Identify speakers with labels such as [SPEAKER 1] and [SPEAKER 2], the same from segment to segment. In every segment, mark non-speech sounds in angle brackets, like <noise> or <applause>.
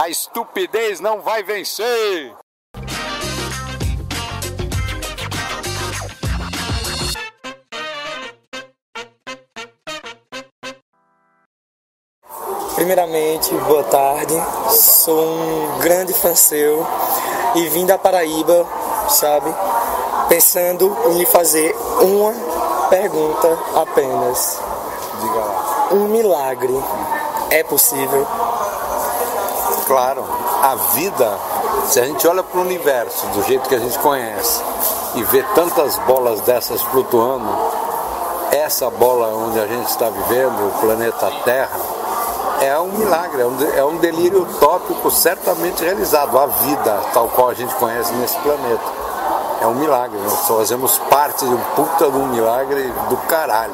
[SPEAKER 1] A estupidez não vai vencer!
[SPEAKER 2] Primeiramente, boa tarde. Sou um grande fã seu e vim da Paraíba, sabe? Pensando em lhe fazer uma pergunta apenas.
[SPEAKER 1] Diga lá.
[SPEAKER 2] Um milagre é possível?
[SPEAKER 1] Claro, a vida, se a gente olha para o universo do jeito que a gente conhece e vê tantas bolas dessas flutuando, essa bola onde a gente está vivendo, o planeta Terra, é um milagre, é um, é um delírio utópico certamente realizado. A vida, tal qual a gente conhece nesse planeta. É um milagre, nós fazemos parte de um puta de um milagre do caralho.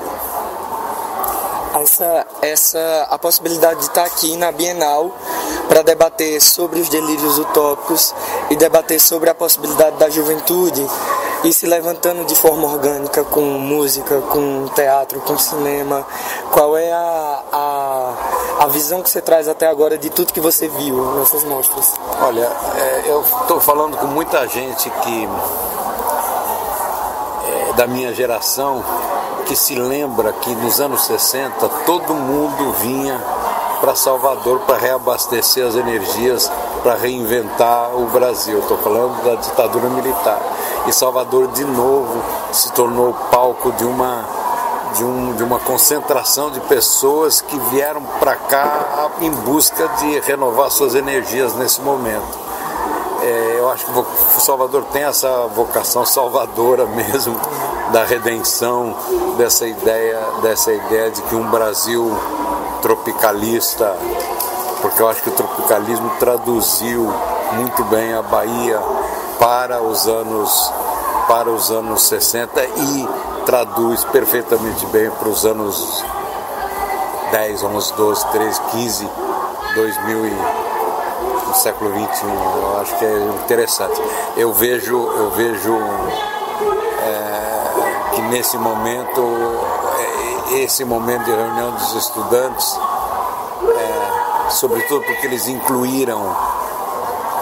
[SPEAKER 2] Essa, essa, a possibilidade de estar aqui na Bienal para debater sobre os delírios utópicos e debater sobre a possibilidade da juventude e se levantando de forma orgânica com música, com teatro, com cinema. Qual é a, a, a visão que você traz até agora de tudo que você viu nessas mostras?
[SPEAKER 1] Olha, é, eu estou falando com muita gente que é, da minha geração que se lembra que nos anos 60 todo mundo vinha para Salvador para reabastecer as energias, para reinventar o Brasil. Estou falando da ditadura militar e Salvador de novo se tornou palco de uma de, um, de uma concentração de pessoas que vieram para cá em busca de renovar suas energias nesse momento. É, eu acho que Salvador tem essa vocação salvadora <laughs> mesmo da redenção dessa ideia dessa ideia de que um Brasil tropicalista porque eu acho que o tropicalismo traduziu muito bem a Bahia para os anos para os anos 60 e traduz perfeitamente bem para os anos 10, 11, 12, 13, 15, 2000 e no século 21. Eu acho que é interessante. Eu vejo, eu vejo é, que nesse momento, é, esse momento de reunião dos estudantes, é, sobretudo porque eles incluíram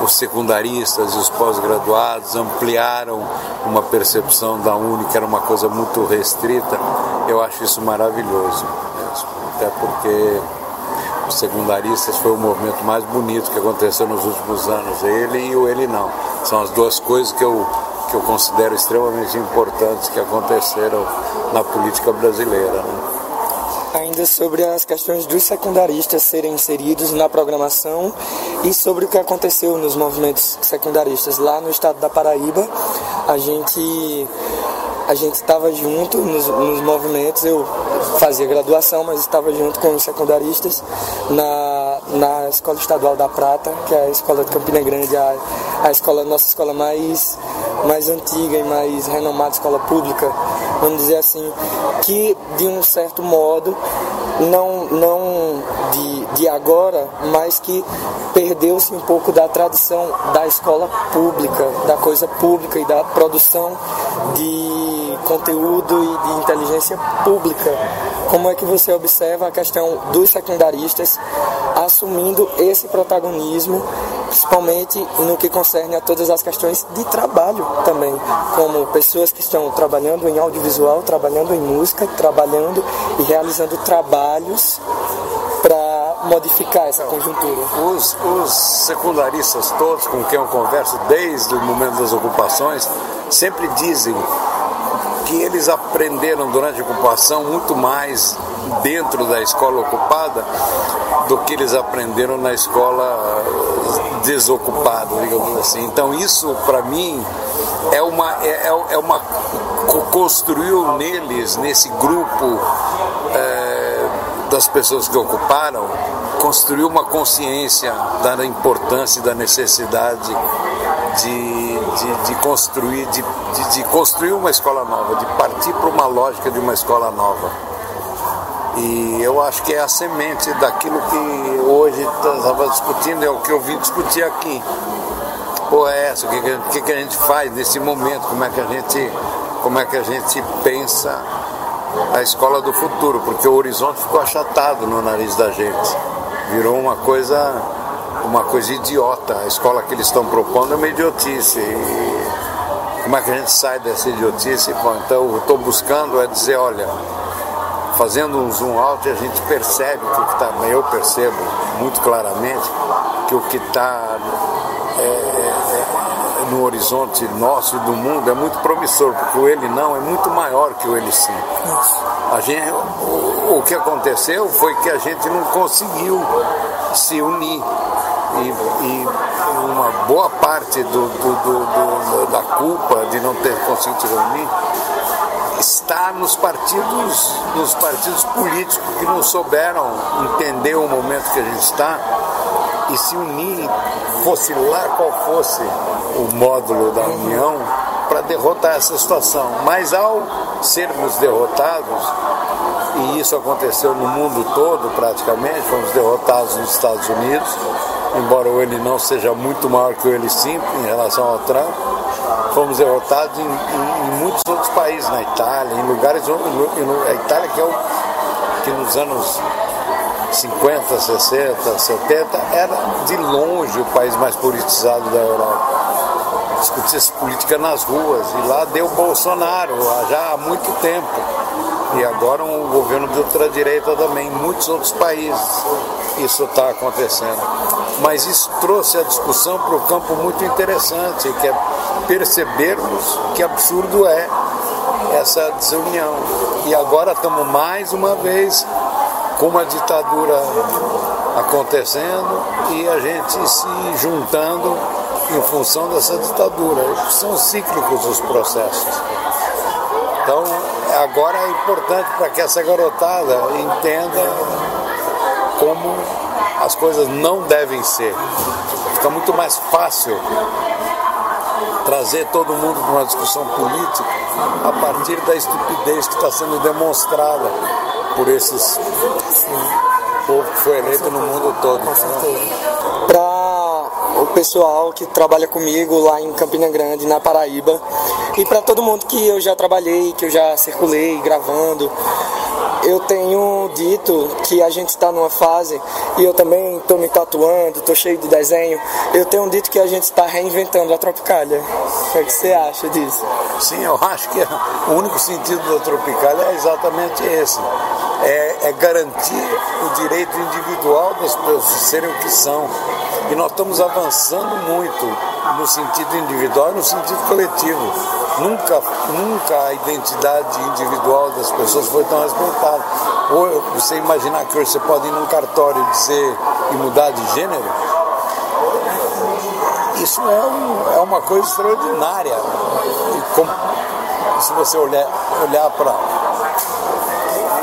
[SPEAKER 1] os secundaristas e os pós-graduados ampliaram uma percepção da Uni que era uma coisa muito restrita. Eu acho isso maravilhoso, mesmo. até porque os secundaristas foi o movimento mais bonito que aconteceu nos últimos anos. Ele e o ele não. São as duas coisas que eu, que eu considero extremamente importantes que aconteceram na política brasileira. Né?
[SPEAKER 2] ainda sobre as questões dos secundaristas serem inseridos na programação e sobre o que aconteceu nos movimentos secundaristas lá no estado da Paraíba. A gente a gente estava junto nos, nos, movimentos, eu fazia graduação, mas estava junto com os secundaristas na, na Escola Estadual da Prata, que é a escola de Campina Grande, a, a escola, nossa escola mais, mais antiga e mais renomada escola pública, vamos dizer assim, que de um certo modo não, não de, de agora, mas que perdeu-se um pouco da tradição da escola pública, da coisa pública e da produção de conteúdo e de inteligência pública. Como é que você observa a questão dos secundaristas assumindo esse protagonismo, principalmente no que concerne a todas as questões de trabalho também, como pessoas que estão trabalhando em audiovisual, trabalhando em música, trabalhando e realizando trabalhos para modificar essa conjuntura.
[SPEAKER 1] Os, os secundaristas todos com quem eu converso desde o momento das ocupações sempre dizem que eles aprenderam durante a ocupação muito mais dentro da escola ocupada do que eles aprenderam na escola desocupada, digamos assim. Então isso para mim é uma é, é, é uma construiu neles nesse grupo é, das pessoas que ocuparam construiu uma consciência da importância e da necessidade de, de, de construir de, de, de construir uma escola nova, de partir para uma lógica de uma escola nova. E eu acho que é a semente daquilo que hoje estava discutindo, é o que eu vim discutir aqui. Pô, é essa, o que, que, que a gente faz nesse momento, como é que a gente, como é que a gente pensa a escola do futuro, porque o horizonte ficou achatado no nariz da gente. Virou uma coisa uma coisa idiota. A escola que eles estão propondo é uma idiotice. E como é que a gente sai dessa idiotice? Bom, então, eu estou buscando é dizer, olha, fazendo um zoom out, a gente percebe que o que está, eu percebo muito claramente que o que está é, é, no horizonte nosso e do mundo é muito promissor, porque o ele não é muito maior que o ele sim. A gente, o, o que aconteceu foi que a gente não conseguiu se unir. E, e uma boa parte do, do, do, da culpa de não ter conseguido se reunir está nos partidos, nos partidos políticos que não souberam entender o momento que a gente está e se unir, fosse lá qual fosse o módulo da União, para derrotar essa situação. Mas ao sermos derrotados, e isso aconteceu no mundo todo praticamente, fomos derrotados nos Estados Unidos, embora o ele não seja muito maior que o ele sim em relação ao Trump, fomos derrotados em, em, em muitos outros países, na Itália, em lugares, a Itália que é o que nos anos 50, 60, 70 era de longe o país mais politizado da Europa discutia-se política nas ruas. E lá deu Bolsonaro, já há muito tempo. E agora um governo de ultradireita também, em muitos outros países isso está acontecendo. Mas isso trouxe a discussão para o campo muito interessante, que é percebermos que absurdo é essa desunião. E agora estamos mais uma vez com uma ditadura acontecendo e a gente se juntando em função dessa ditadura. São cíclicos os processos. Então, agora é importante para que essa garotada entenda como as coisas não devem ser. Fica muito mais fácil trazer todo mundo para uma discussão política a partir da estupidez que está sendo demonstrada por esses povo que foi eleito no mundo todo.
[SPEAKER 2] Para o pessoal que trabalha comigo lá em Campina Grande, na Paraíba, e para todo mundo que eu já trabalhei, que eu já circulei gravando. Eu tenho dito que a gente está numa fase, e eu também estou me tatuando, estou cheio de desenho. Eu tenho dito que a gente está reinventando a Tropicália. O que, é que você acha disso?
[SPEAKER 1] Sim, eu acho que o único sentido da Tropicália é exatamente esse: é, é garantir o direito individual das pessoas serem o que são e nós estamos avançando muito no sentido individual e no sentido coletivo. Nunca, nunca a identidade individual das pessoas foi tão respeitada. Ou você imaginar que hoje você pode ir num cartório dizer e mudar de gênero, isso é, um, é uma coisa extraordinária. E com, se você olhar, olhar para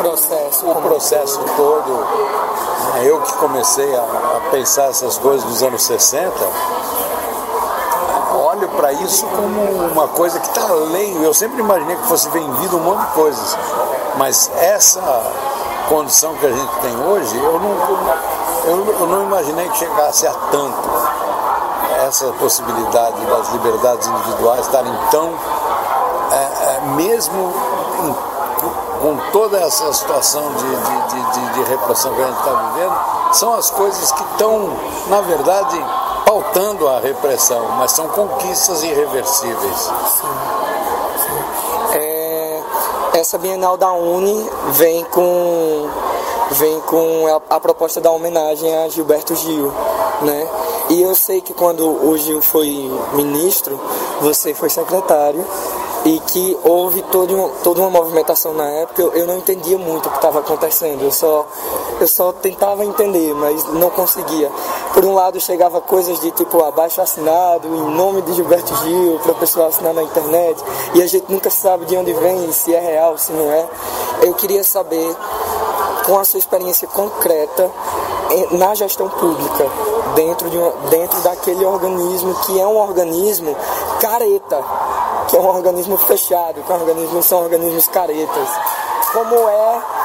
[SPEAKER 2] processo,
[SPEAKER 1] o processo todo. Eu que comecei a, a pensar essas coisas nos anos 60, olho para isso como uma coisa que está além. Eu sempre imaginei que fosse vendido um monte de coisas, mas essa condição que a gente tem hoje, eu não, eu, eu não imaginei que chegasse a tanto essa possibilidade das liberdades individuais estarem tão, é, é, mesmo em com toda essa situação de, de, de, de repressão que a gente está vivendo, são as coisas que estão, na verdade, pautando a repressão, mas são conquistas irreversíveis. Sim.
[SPEAKER 2] Sim. É, essa Bienal da Uni vem com vem com a, a, proposta da homenagem a Gilberto Gil, né? E eu sei que quando o Gil foi ministro, você foi secretário e que houve toda uma, toda uma movimentação na época, eu, eu não entendia muito o que estava acontecendo, eu só, eu só tentava entender, mas não conseguia. Por um lado chegava coisas de tipo abaixo assinado, em nome de Gilberto Gil, para o pessoal assinar na internet, e a gente nunca sabe de onde vem, se é real, se não é. Eu queria saber, com a sua experiência concreta, na gestão pública, dentro, de uma, dentro daquele organismo que é um organismo careta, que é um organismo fechado, que é um organismo, são organismos caretas. Como é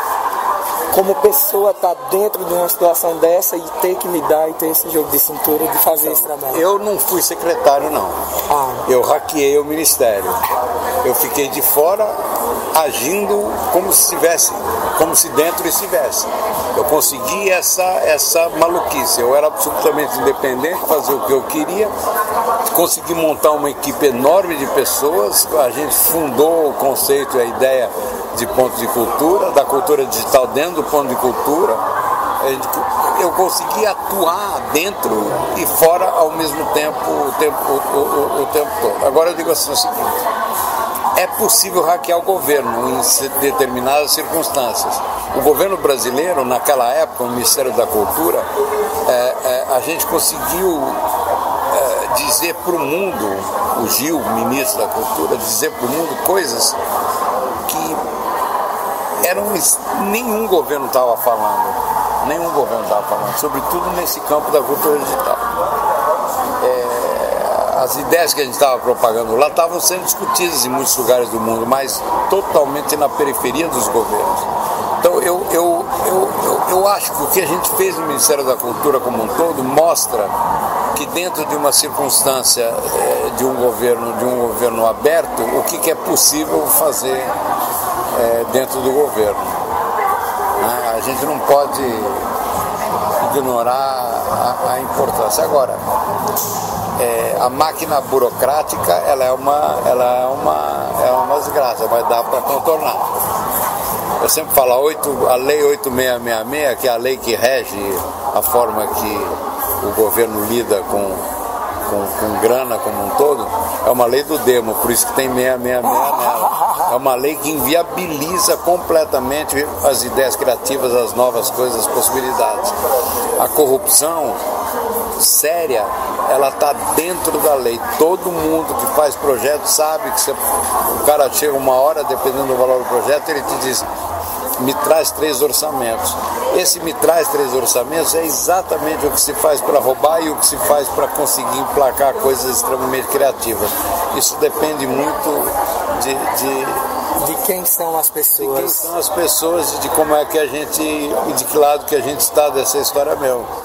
[SPEAKER 2] como pessoa estar tá dentro de uma situação dessa e ter que lidar e ter esse jogo de cintura de fazer então, esse trabalho?
[SPEAKER 1] Eu não fui secretário, não. Ah. Eu hackeei o ministério. Eu fiquei de fora agindo como se estivesse, como se dentro estivesse. Eu consegui essa, essa maluquice. Eu era absolutamente independente, fazer o que eu queria. Consegui montar uma equipe enorme de pessoas. A gente fundou o conceito e a ideia de ponto de cultura, da cultura digital dentro do ponto de cultura. Eu consegui atuar dentro e fora ao mesmo tempo o tempo, o, o, o tempo todo. Agora eu digo assim o seguinte é possível hackear o governo em determinadas circunstâncias. O governo brasileiro, naquela época, o Ministério da Cultura, é, é, a gente conseguiu é, dizer para o mundo, o Gil, ministro da Cultura, dizer para o mundo coisas eram nenhum governo estava falando, nenhum governo estava falando, sobretudo nesse campo da cultura digital as ideias que a gente estava propagando lá estavam sendo discutidas em muitos lugares do mundo, mas totalmente na periferia dos governos. Então eu, eu, eu, eu, eu acho que o que a gente fez no Ministério da Cultura como um todo mostra que dentro de uma circunstância é, de um governo de um governo aberto, o que, que é possível fazer é, dentro do governo. Né? A gente não pode ignorar a, a importância. Agora, é, a máquina burocrática ela é uma, ela é uma, é uma desgraça, mas dá para contornar. Eu sempre falo a, 8, a Lei 8666, que é a lei que rege a forma que o governo lida com, com, com grana como um todo, é uma lei do demo, por isso que tem 666 nela. É uma lei que inviabiliza completamente as ideias criativas, as novas coisas, as possibilidades. A corrupção séria, ela está dentro da lei. Todo mundo que faz projeto sabe que você, o cara chega uma hora, dependendo do valor do projeto, ele te diz, me traz três orçamentos. Esse me traz três orçamentos é exatamente o que se faz para roubar e o que se faz para conseguir emplacar coisas extremamente criativas. Isso depende muito de, de
[SPEAKER 2] de quem são as pessoas.
[SPEAKER 1] De quem são as pessoas e de como é que a gente, e de que lado que a gente está dessa história mesmo.